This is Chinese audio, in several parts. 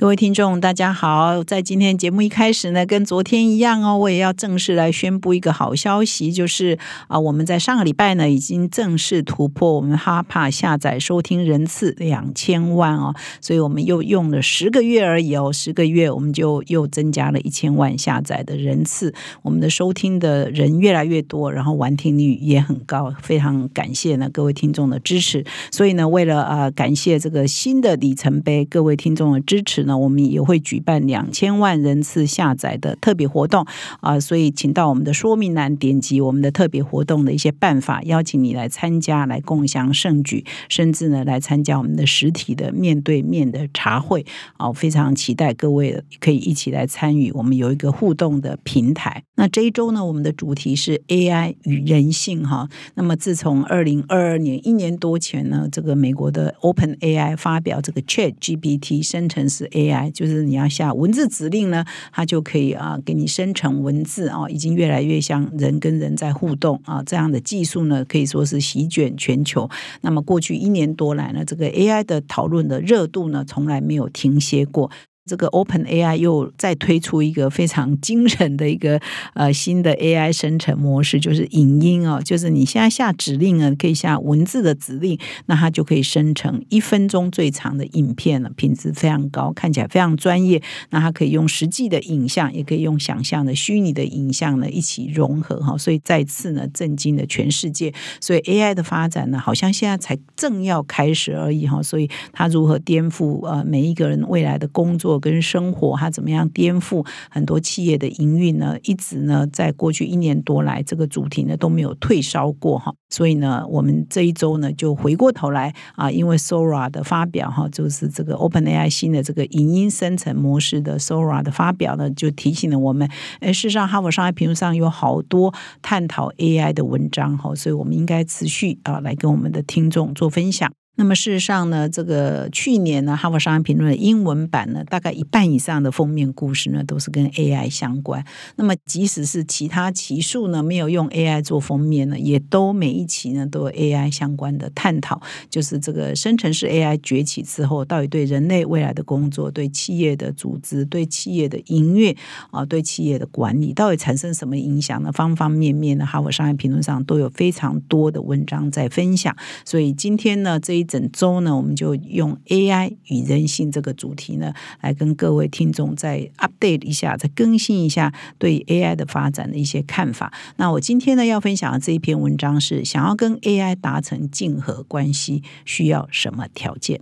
各位听众，大家好！在今天节目一开始呢，跟昨天一样哦，我也要正式来宣布一个好消息，就是啊，我们在上个礼拜呢，已经正式突破我们哈帕下载收听人次两千万哦，所以我们又用了十个月而已哦，十个月我们就又增加了一千万下载的人次，我们的收听的人越来越多，然后完听率也很高，非常感谢呢各位听众的支持。所以呢，为了啊感谢这个新的里程碑，各位听众的支持。那我们也会举办两千万人次下载的特别活动啊，所以请到我们的说明栏点击我们的特别活动的一些办法，邀请你来参加，来共享盛举，甚至呢来参加我们的实体的面对面的茶会啊，非常期待各位可以一起来参与，我们有一个互动的平台。那这一周呢，我们的主题是 AI 与人性哈。那么自从二零二二年一年多前呢，这个美国的 Open AI 发表这个 Chat GPT 生成式 AI，AI 就是你要下文字指令呢，它就可以啊给你生成文字啊，已经越来越像人跟人在互动啊，这样的技术呢可以说是席卷全球。那么过去一年多来呢，这个 AI 的讨论的热度呢，从来没有停歇过。这个 Open AI 又再推出一个非常惊人的一个呃新的 AI 生成模式，就是影音哦，就是你现在下指令呢，可以下文字的指令，那它就可以生成一分钟最长的影片了，品质非常高，看起来非常专业。那它可以用实际的影像，也可以用想象的虚拟的影像呢一起融合哈，所以再次呢震惊了全世界。所以 AI 的发展呢，好像现在才正要开始而已哈，所以它如何颠覆呃每一个人未来的工作？跟生活，它怎么样颠覆很多企业的营运呢？一直呢，在过去一年多来，这个主题呢都没有退烧过哈。所以呢，我们这一周呢就回过头来啊，因为 Sora 的发表哈，就是这个 OpenAI 新的这个影音生成模式的 Sora 的发表呢，就提醒了我们，哎，事实上哈佛商业评论上有好多探讨 AI 的文章哈，所以我们应该持续啊来跟我们的听众做分享。那么事实上呢，这个去年呢，《哈佛商业评论》的英文版呢，大概一半以上的封面故事呢，都是跟 AI 相关。那么即使是其他期数呢，没有用 AI 做封面呢，也都每一期呢都有 AI 相关的探讨。就是这个生成式 AI 崛起之后，到底对人类未来的工作、对企业的组织、对企业的营运啊、对企业的管理，到底产生什么影响呢？方方面面呢，《哈佛商业评论》上都有非常多的文章在分享。所以今天呢，这一整周呢，我们就用 AI 与人性这个主题呢，来跟各位听众再 update 一下，再更新一下对 AI 的发展的一些看法。那我今天呢要分享的这一篇文章是：想要跟 AI 达成竞合关系，需要什么条件？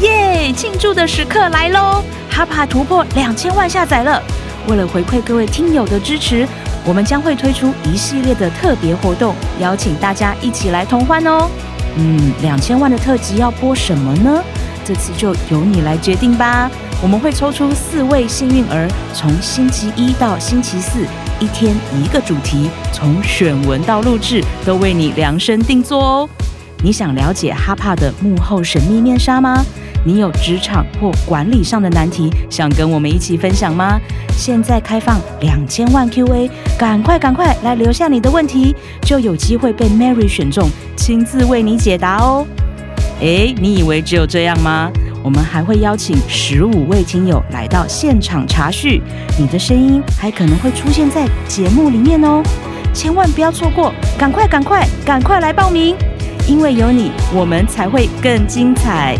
耶！庆祝的时刻来喽！哈帕突破两千万下载了。为了回馈各位听友的支持，我们将会推出一系列的特别活动，邀请大家一起来同欢哦。嗯，两千万的特辑要播什么呢？这次就由你来决定吧。我们会抽出四位幸运儿，从星期一到星期四，一天一个主题，从选文到录制都为你量身定做哦。你想了解哈帕的幕后神秘面纱吗？你有职场或管理上的难题，想跟我们一起分享吗？现在开放两千万 Q&A，赶快赶快来留下你的问题，就有机会被 Mary 选中，亲自为你解答哦。诶，你以为只有这样吗？我们还会邀请十五位听友来到现场查叙，你的声音还可能会出现在节目里面哦。千万不要错过，赶快赶快赶快来报名，因为有你，我们才会更精彩。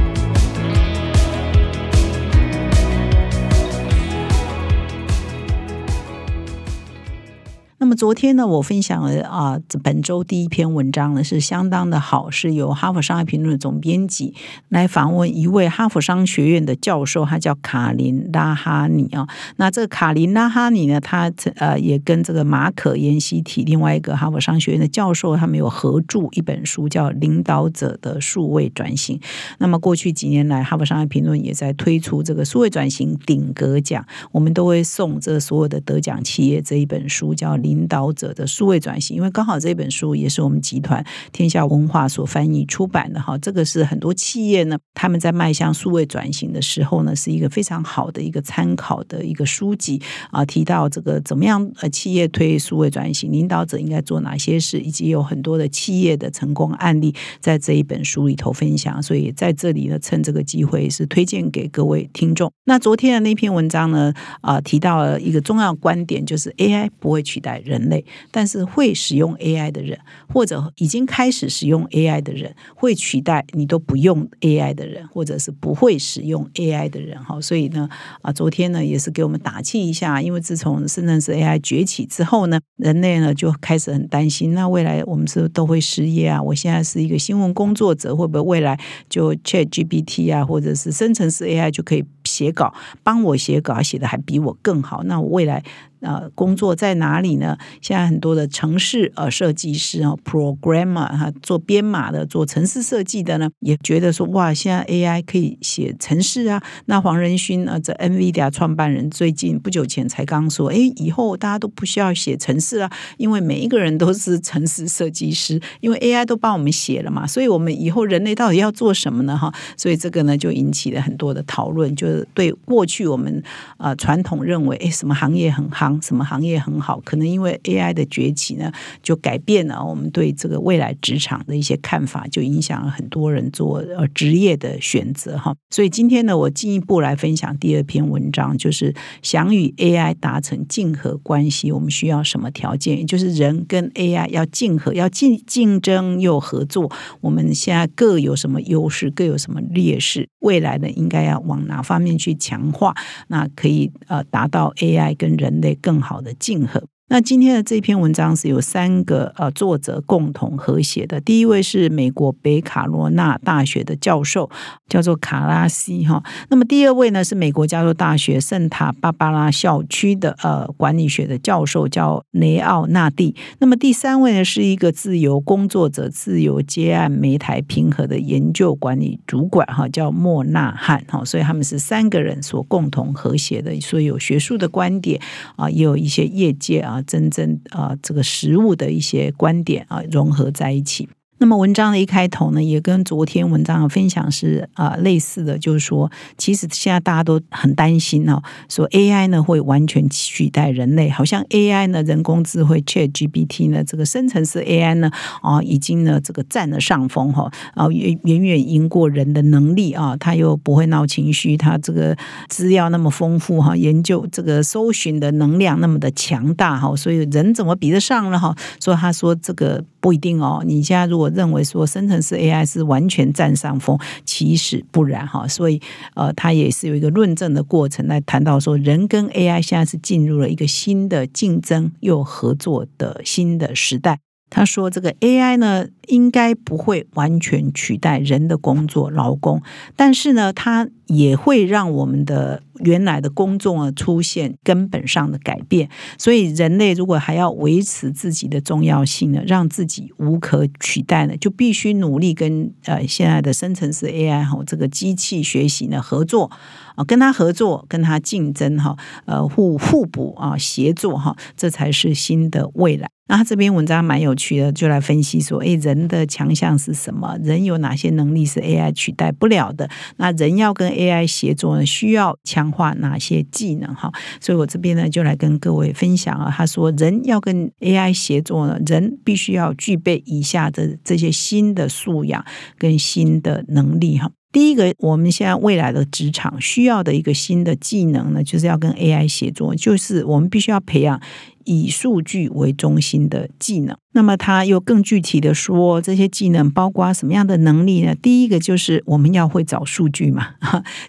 昨天呢，我分享了啊，本周第一篇文章呢是相当的好，是由哈佛商业评论的总编辑来访问一位哈佛商学院的教授，他叫卡林拉哈尼啊。那这个卡林拉哈尼呢，他呃也跟这个马可延希提另外一个哈佛商学院的教授，他们有合著一本书，叫《领导者的数位转型》。那么过去几年来，哈佛商业评论也在推出这个数位转型顶格奖，我们都会送这所有的得奖企业这一本书，叫《领》。导者的数位转型，因为刚好这本书也是我们集团天下文化所翻译出版的哈，这个是很多企业呢他们在迈向数位转型的时候呢，是一个非常好的一个参考的一个书籍啊，提到这个怎么样呃企业推数位转型，领导者应该做哪些事，以及有很多的企业的成功案例在这一本书里头分享，所以在这里呢，趁这个机会是推荐给各位听众。那昨天的那篇文章呢，啊提到了一个重要观点，就是 AI 不会取代人人类，但是会使用 AI 的人，或者已经开始使用 AI 的人，会取代你都不用 AI 的人，或者是不会使用 AI 的人。哈，所以呢，啊，昨天呢也是给我们打气一下，因为自从生成式 AI 崛起之后呢，人类呢就开始很担心，那未来我们是都会失业啊？我现在是一个新闻工作者，会不会未来就 ChatGPT 啊，或者是生成式 AI 就可以写稿，帮我写稿，写的还比我更好？那我未来？呃，工作在哪里呢？现在很多的城市呃设计师啊，programmer 哈，做编码的，做城市设计的呢，也觉得说哇，现在 AI 可以写城市啊。那黄仁勋啊，这 NVIDIA 创办人最近不久前才刚说，哎，以后大家都不需要写城市了，因为每一个人都是城市设计师，因为 AI 都帮我们写了嘛。所以我们以后人类到底要做什么呢？哈，所以这个呢就引起了很多的讨论，就是对过去我们呃传统认为，哎，什么行业很好。什么行业很好？可能因为 AI 的崛起呢，就改变了我们对这个未来职场的一些看法，就影响了很多人做呃职业的选择哈。所以今天呢，我进一步来分享第二篇文章，就是想与 AI 达成竞合关系，我们需要什么条件？也就是人跟 AI 要竞合，要竞竞争又合作。我们现在各有什么优势，各有什么劣势？未来呢，应该要往哪方面去强化？那可以呃达到 AI 跟人类。更好的竞合。那今天的这篇文章是有三个呃作者共同合写的。第一位是美国北卡罗纳大学的教授，叫做卡拉西哈。那么第二位呢是美国加州大学圣塔芭芭拉校区的呃管理学的教授，叫雷奥纳蒂。那么第三位呢是一个自由工作者、自由接案媒台平和的研究管理主管哈，叫莫纳汉哈。所以他们是三个人所共同合写的，所以有学术的观点啊，也有一些业界啊。真正啊，这个实物的一些观点啊，融合在一起。那么文章的一开头呢，也跟昨天文章的分享是啊类似的，就是说，其实现在大家都很担心哦，说 AI 呢会完全取代人类，好像 AI 呢人工智慧 ChatGPT 呢这个生成式 AI 呢啊已经呢这个占了上风哈，啊远远远赢过人的能力啊，他又不会闹情绪，他这个资料那么丰富哈，研究这个搜寻的能量那么的强大哈，所以人怎么比得上了哈？所以他说这个不一定哦，你现在如果认为说生成式 AI 是完全占上风，其实不然哈，所以呃，他也是有一个论证的过程来谈到说，人跟 AI 现在是进入了一个新的竞争又合作的新的时代。他说：“这个 AI 呢，应该不会完全取代人的工作劳工，但是呢，它也会让我们的原来的工作啊出现根本上的改变。所以，人类如果还要维持自己的重要性呢，让自己无可取代呢，就必须努力跟呃现在的生成式 AI 哈这个机器学习呢合作啊，跟他合作，跟他竞争哈，呃互互补啊，协作哈，这才是新的未来。”那他这篇文章蛮有趣的，就来分析说，诶，人的强项是什么？人有哪些能力是 AI 取代不了的？那人要跟 AI 协作呢，需要强化哪些技能？哈，所以我这边呢，就来跟各位分享啊。他说，人要跟 AI 协作呢，人必须要具备以下的这些新的素养跟新的能力，哈。第一个，我们现在未来的职场需要的一个新的技能呢，就是要跟 AI 协作，就是我们必须要培养以数据为中心的技能。那么他又更具体的说，这些技能包括什么样的能力呢？第一个就是我们要会找数据嘛，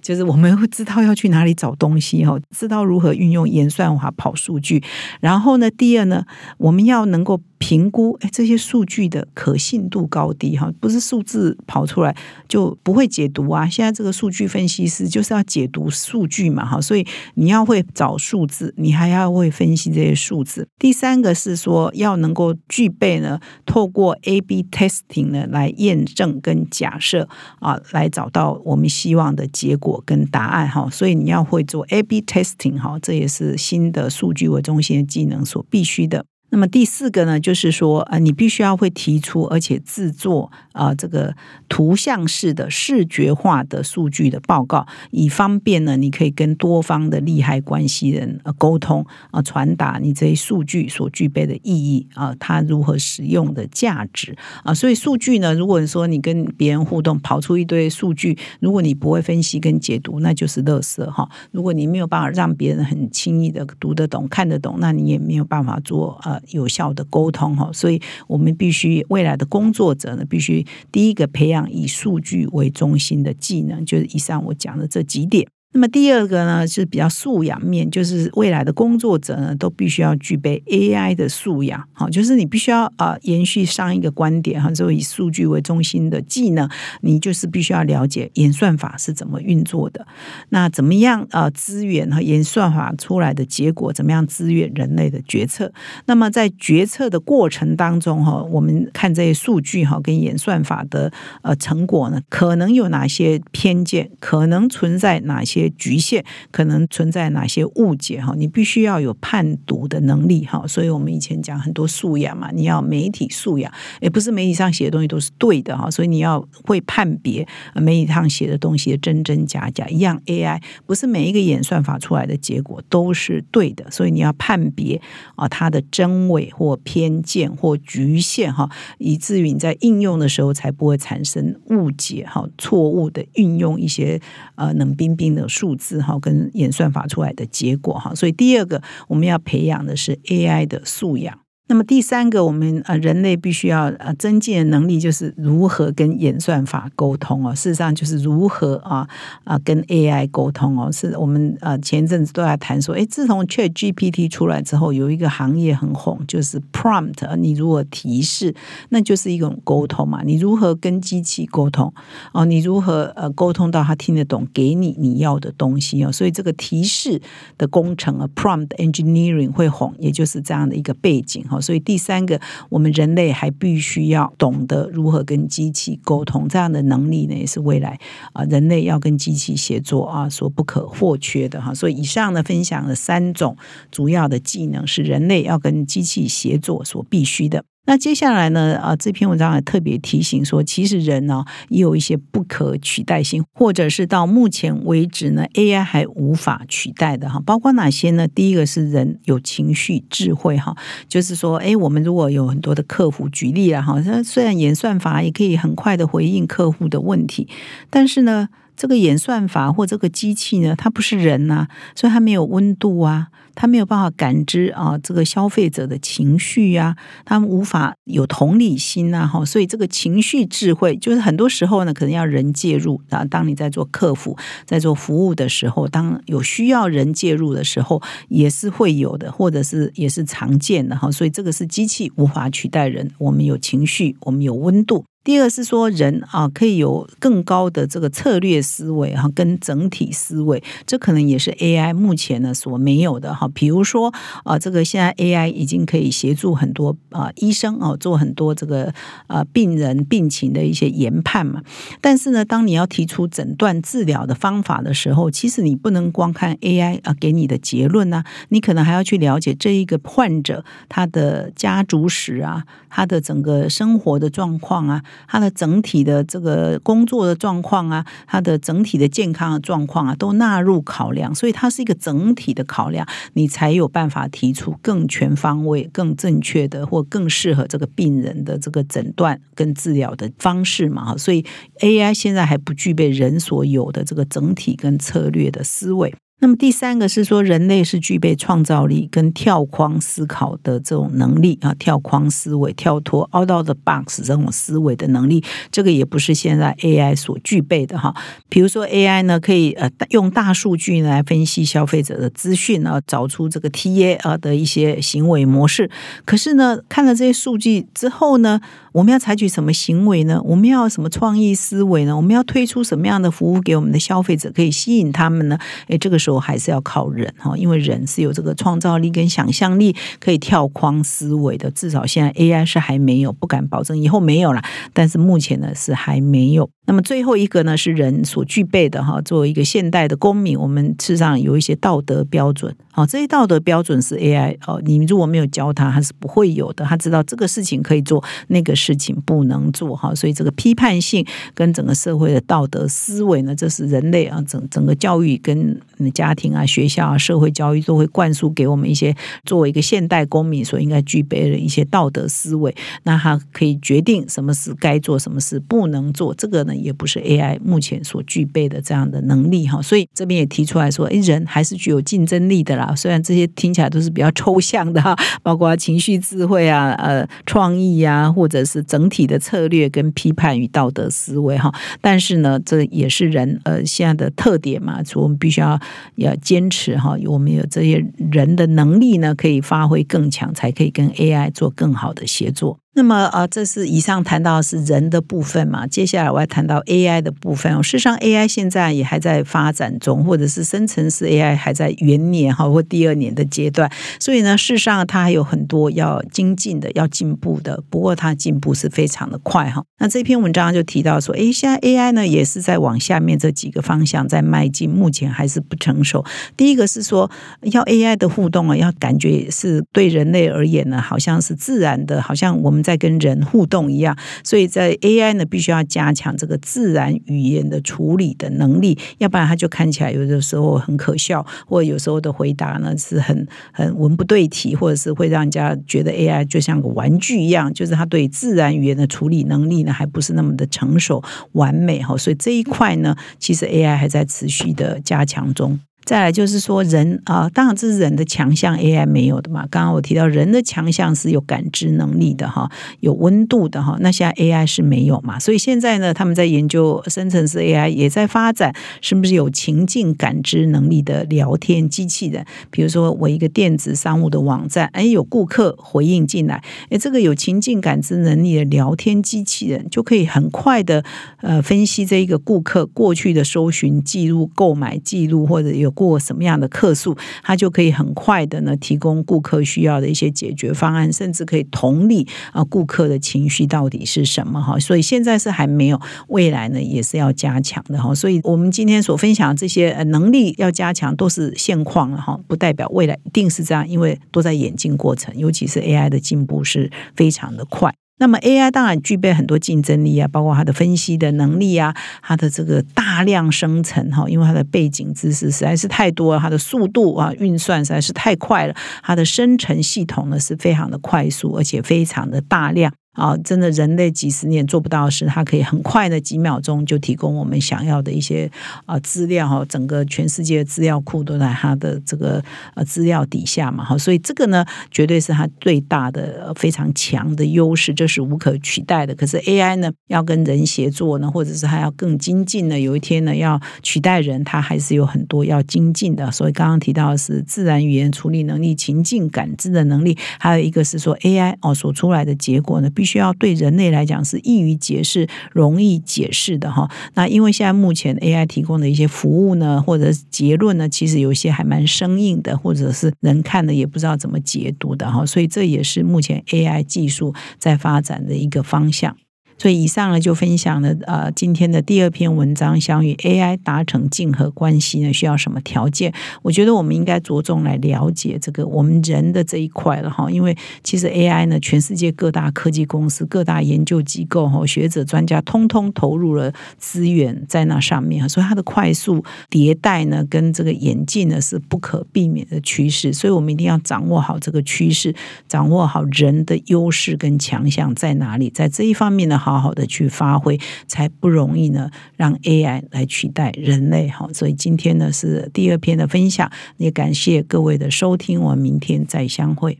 就是我们会知道要去哪里找东西哈，知道如何运用演算法跑数据。然后呢，第二呢，我们要能够评估哎这些数据的可信度高低哈，不是数字跑出来就不会解读啊。现在这个数据分析师就是要解读数据嘛哈，所以你要会找数字，你还要会分析这些数第三个是说要能够具备呢，透过 A/B testing 呢来验证跟假设啊，来找到我们希望的结果跟答案哈。所以你要会做 A/B testing 哈，这也是新的数据为中心的技能所必须的。那么第四个呢，就是说，呃，你必须要会提出，而且制作啊，这个图像式的视觉化的数据的报告，以方便呢，你可以跟多方的利害关系人呃沟通啊，传达你这些数据所具备的意义啊，它如何使用的价值啊。所以数据呢，如果说你跟别人互动，跑出一堆数据，如果你不会分析跟解读，那就是垃圾哈。如果你没有办法让别人很轻易的读得懂、看得懂，那你也没有办法做呃。有效的沟通哈，所以我们必须未来的工作者呢，必须第一个培养以数据为中心的技能，就是以上我讲的这几点。那么第二个呢是比较素养面，就是未来的工作者呢都必须要具备 AI 的素养，好，就是你必须要啊延续上一个观点哈，就以数据为中心的技能，你就是必须要了解演算法是怎么运作的，那怎么样啊资源和演算法出来的结果怎么样支援人类的决策？那么在决策的过程当中哈，我们看这些数据哈跟演算法的呃成果呢，可能有哪些偏见，可能存在哪些？些局限可能存在哪些误解哈？你必须要有判读的能力哈。所以我们以前讲很多素养嘛，你要媒体素养，也不是媒体上写的东西都是对的哈。所以你要会判别媒体上写的东西的真真假假。一样 AI 不是每一个演算法出来的结果都是对的，所以你要判别啊它的真伪或偏见或局限哈，以至于你在应用的时候才不会产生误解哈，错误的运用一些呃冷冰冰的。数字哈跟演算法出来的结果哈，所以第二个我们要培养的是 AI 的素养。那么第三个，我们呃人类必须要呃增进的能力，就是如何跟演算法沟通哦。事实上，就是如何啊啊跟 AI 沟通哦。是我们呃前一阵子都在谈说，哎，自从 Chat GPT 出来之后，有一个行业很红，就是 Prompt。你如果提示，那就是一种沟通嘛。你如何跟机器沟通哦？你如何呃沟通到他听得懂，给你你要的东西哦？所以这个提示的工程啊，Prompt Engineering 会红，也就是这样的一个背景哈。所以第三个，我们人类还必须要懂得如何跟机器沟通，这样的能力呢，也是未来啊人类要跟机器协作啊所不可或缺的哈。所以以上呢分享了三种主要的技能，是人类要跟机器协作所必须的。那接下来呢？啊，这篇文章还特别提醒说，其实人呢也有一些不可取代性，或者是到目前为止呢，AI 还无法取代的哈。包括哪些呢？第一个是人有情绪智慧哈，就是说，哎，我们如果有很多的客户，举例了哈，虽然演算法也可以很快的回应客户的问题，但是呢。这个演算法或这个机器呢，它不是人呐，所以它没有温度啊，它没有办法感知啊这个消费者的情绪呀，它无法有同理心呐，哈，所以这个情绪智慧就是很多时候呢，可能要人介入啊。当你在做客服、在做服务的时候，当有需要人介入的时候，也是会有的，或者是也是常见的哈。所以这个是机器无法取代人，我们有情绪，我们有温度。第二是说人啊，可以有更高的这个策略思维哈，跟整体思维，这可能也是 AI 目前呢所没有的哈。比如说啊，这个现在 AI 已经可以协助很多啊医生哦，做很多这个啊病人病情的一些研判嘛。但是呢，当你要提出诊断治疗的方法的时候，其实你不能光看 AI 啊给你的结论呢，你可能还要去了解这一个患者他的家族史啊，他的整个生活的状况啊。他的整体的这个工作的状况啊，他的整体的健康的状况啊，都纳入考量，所以它是一个整体的考量，你才有办法提出更全方位、更正确的或更适合这个病人的这个诊断跟治疗的方式嘛。所以 AI 现在还不具备人所有的这个整体跟策略的思维。那么第三个是说，人类是具备创造力跟跳框思考的这种能力啊，跳框思维、跳脱 out of the box 这种思维的能力，这个也不是现在 AI 所具备的哈。比如说 AI 呢，可以呃用大数据来分析消费者的资讯啊，找出这个 TA 啊的一些行为模式。可是呢，看了这些数据之后呢？我们要采取什么行为呢？我们要什么创意思维呢？我们要推出什么样的服务给我们的消费者，可以吸引他们呢？诶，这个时候还是要靠人哈，因为人是有这个创造力跟想象力，可以跳框思维的。至少现在 AI 是还没有，不敢保证以后没有了，但是目前呢是还没有。那么最后一个呢，是人所具备的哈。作为一个现代的公民，我们事实上有一些道德标准。好，这些道德标准是 AI 哦，你如果没有教他，他是不会有的。他知道这个事情可以做，那个事情不能做哈。所以这个批判性跟整个社会的道德思维呢，这是人类啊整整个教育跟家庭啊、学校啊、社会教育都会灌输给我们一些作为一个现代公民所应该具备的一些道德思维。那他可以决定什么事该做，什么事不能做。这个呢？也不是 AI 目前所具备的这样的能力哈，所以这边也提出来说，诶，人还是具有竞争力的啦。虽然这些听起来都是比较抽象的哈，包括情绪智慧啊、呃、创意啊，或者是整体的策略跟批判与道德思维哈，但是呢，这也是人呃现在的特点嘛，所以我们必须要要坚持哈，我们有这些人的能力呢，可以发挥更强，才可以跟 AI 做更好的协作。那么啊，这是以上谈到的是人的部分嘛？接下来我要谈到 AI 的部分。事实上，AI 现在也还在发展中，或者是生成式 AI 还在元年哈或第二年的阶段。所以呢，事实上它还有很多要精进的、要进步的。不过它进步是非常的快哈。那这篇文章就提到说，哎，现在 AI 呢也是在往下面这几个方向在迈进，目前还是不成熟。第一个是说，要 AI 的互动啊，要感觉是对人类而言呢，好像是自然的，好像我们。在跟人互动一样，所以在 AI 呢，必须要加强这个自然语言的处理的能力，要不然它就看起来有的时候很可笑，或有时候的回答呢是很很文不对题，或者是会让人家觉得 AI 就像个玩具一样，就是它对自然语言的处理能力呢还不是那么的成熟完美哈，所以这一块呢，其实 AI 还在持续的加强中。再来就是说人啊，当然这是人的强项，AI 没有的嘛。刚刚我提到人的强项是有感知能力的哈，有温度的哈。那现在 AI 是没有嘛？所以现在呢，他们在研究生成式 AI 也在发展，是不是有情境感知能力的聊天机器人？比如说我一个电子商务的网站，哎，有顾客回应进来，哎，这个有情境感知能力的聊天机器人就可以很快的呃分析这一个顾客过去的搜寻记录、购买记录或者有。过什么样的客诉，它就可以很快的呢提供顾客需要的一些解决方案，甚至可以同理啊顾客的情绪到底是什么哈。所以现在是还没有，未来呢也是要加强的哈。所以我们今天所分享的这些能力要加强，都是现况了哈，不代表未来一定是这样，因为都在演进过程，尤其是 AI 的进步是非常的快。那么 AI 当然具备很多竞争力啊，包括它的分析的能力啊，它的这个大量生成哈，因为它的背景知识实在是太多了，它的速度啊运算实在是太快了，它的生成系统呢是非常的快速，而且非常的大量。啊，真的，人类几十年做不到的事，它可以很快的几秒钟就提供我们想要的一些啊资料哈。整个全世界的资料库都在它的这个呃资料底下嘛哈，所以这个呢，绝对是它最大的非常强的优势，这是无可取代的。可是 AI 呢，要跟人协作呢，或者是它要更精进呢，有一天呢要取代人，它还是有很多要精进的。所以刚刚提到的是自然语言处理能力、情境感知的能力，还有一个是说 AI 哦所出来的结果呢，必需要对人类来讲是易于解释、容易解释的哈。那因为现在目前 AI 提供的一些服务呢，或者结论呢，其实有些还蛮生硬的，或者是人看的也不知道怎么解读的哈。所以这也是目前 AI 技术在发展的一个方向。所以以上呢就分享了呃今天的第二篇文章，想与 AI 达成竞合关系呢需要什么条件？我觉得我们应该着重来了解这个我们人的这一块了哈，因为其实 AI 呢，全世界各大科技公司、各大研究机构哈、学者专家通通投入了资源在那上面，所以它的快速迭代呢跟这个演进呢是不可避免的趋势，所以我们一定要掌握好这个趋势，掌握好人的优势跟强项在哪里，在这一方面呢。好好的去发挥，才不容易呢，让 AI 来取代人类哈。所以今天呢是第二篇的分享，也感谢各位的收听，我们明天再相会。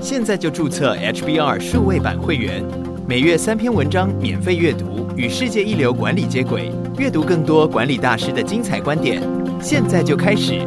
现在就注册 HBR 数位版会员，每月三篇文章免费阅读，与世界一流管理接轨，阅读更多管理大师的精彩观点。现在就开始。